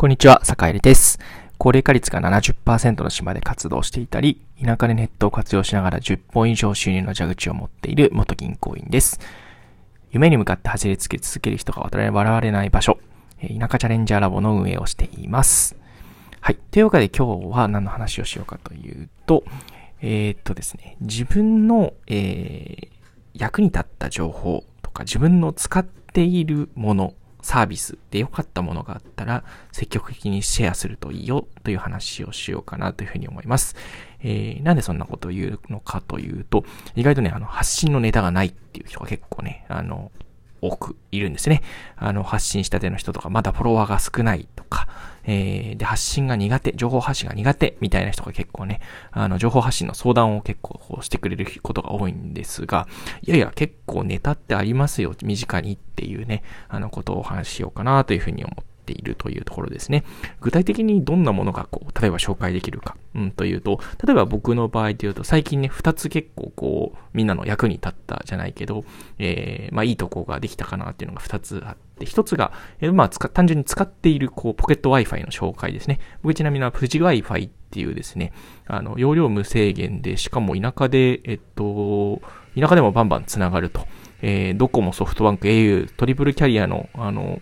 こんにちは、坂入です。高齢化率が70%の島で活動していたり、田舎でネットを活用しながら10本以上収入の蛇口を持っている元銀行員です。夢に向かって走り続け続ける人が笑われない場所、田舎チャレンジャーラボの運営をしています。はい。というわけで今日は何の話をしようかというと、えー、っとですね、自分の、えー、役に立った情報とか自分の使っているものサービスで良かったものがあったら積極的にシェアするといいよという話をしようかなというふうに思います。えー、なんでそんなことを言うのかというと、意外とね、あの、発信のネタがないっていう人が結構ね、あの、多くいるんですね。あの、発信したての人とか、まだフォロワーが少ないとか、えー、で、発信が苦手、情報発信が苦手みたいな人が結構ね、あの、情報発信の相談を結構してくれることが多いんですが、いやいや、結構ネタってありますよ、身近にっていうね、あの、ことをお話ししようかなというふうに思ってているというところですね。具体的にどんなものがこう、例えば紹介できるか、うん、というと、例えば僕の場合で言うと、最近ね、二つ結構こう、みんなの役に立ったじゃないけど、えー、まあいいとこができたかなっていうのが二つあって、一つが、えー、まあ単純に使っているこう、ポケット Wi-Fi の紹介ですね。僕ちなみに富士 Wi-Fi っていうですね、あの、容量無制限で、しかも田舎で、えっと、田舎でもバンバン繋がると。えー、ドコモ、ソフトバンク、au、トリプルキャリアの、あの、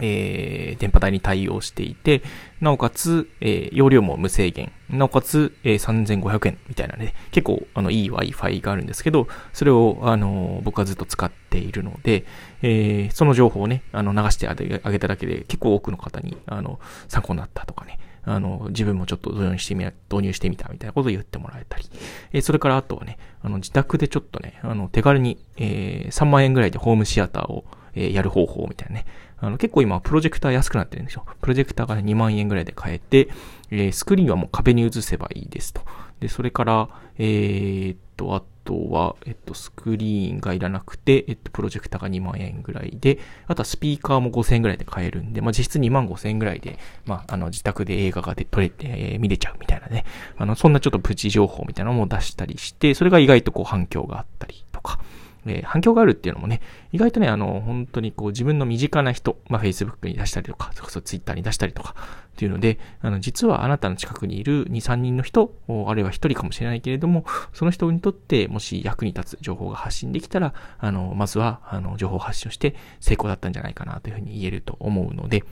えー、電波帯に対応していて、なおかつ、えー、容量も無制限。なおかつ、えー、3500円みたいなね、結構、あの、いい Wi-Fi があるんですけど、それを、あの、僕はずっと使っているので、えー、その情報をね、あの、流してあげただけで、結構多くの方に、あの、参考になったとかね、あの、自分もちょっと導入してみ、導入してみたみたいなことを言ってもらえたり。えー、それからあとはね、あの、自宅でちょっとね、あの、手軽に、えー、3万円ぐらいでホームシアターを、えー、やる方法みたいなね。あの、結構今、プロジェクター安くなってるんですよ。プロジェクターが、2万円ぐらいで買えて、えー、スクリーンはもう壁に映せばいいですと。で、それから、えー、っと、あとは、えっと、スクリーンがいらなくて、えっと、プロジェクターが2万円ぐらいで、あとはスピーカーも5000円ぐらいで買えるんで、まあ、実質2万5000円ぐらいで、まあ、あの、自宅で映画がで撮れて、えー、見れちゃうみたいなね。あの、そんなちょっとプチ情報みたいなのも出したりして、それが意外とこう反響があったりとか、えー、反響があるっていうのもね、意外とね、あの、本当にこう自分の身近な人、まあ、Facebook に出したりとか、それこそ Twitter に出したりとか、っていうので、あの、実はあなたの近くにいる2、3人の人、あるいは1人かもしれないけれども、その人にとってもし役に立つ情報が発信できたら、あの、まずは、あの、情報発信をして成功だったんじゃないかなというふうに言えると思うので、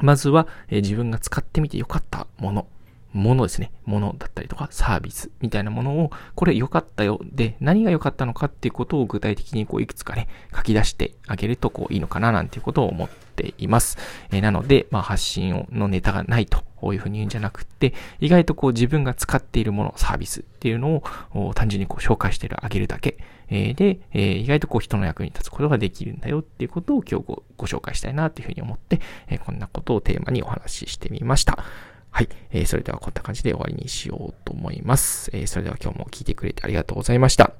まずは、えー、自分が使ってみてよかったもの、ものですね。ものだったりとかサービスみたいなものを、これ良かったよ。で、何が良かったのかっていうことを具体的にこういくつかね、書き出してあげるとこういいのかななんていうことを思っています。えー、なので、まあ発信のネタがないとこういうふうに言うんじゃなくって、意外とこう自分が使っているもの、サービスっていうのを単純にこう紹介してあげるだけ。えー、で、えー、意外とこう人の役に立つことができるんだよっていうことを今日ご紹介したいなっていうふうに思って、えー、こんなことをテーマにお話ししてみました。はい。えー、それではこんな感じで終わりにしようと思います。えー、それでは今日も聞いてくれてありがとうございました。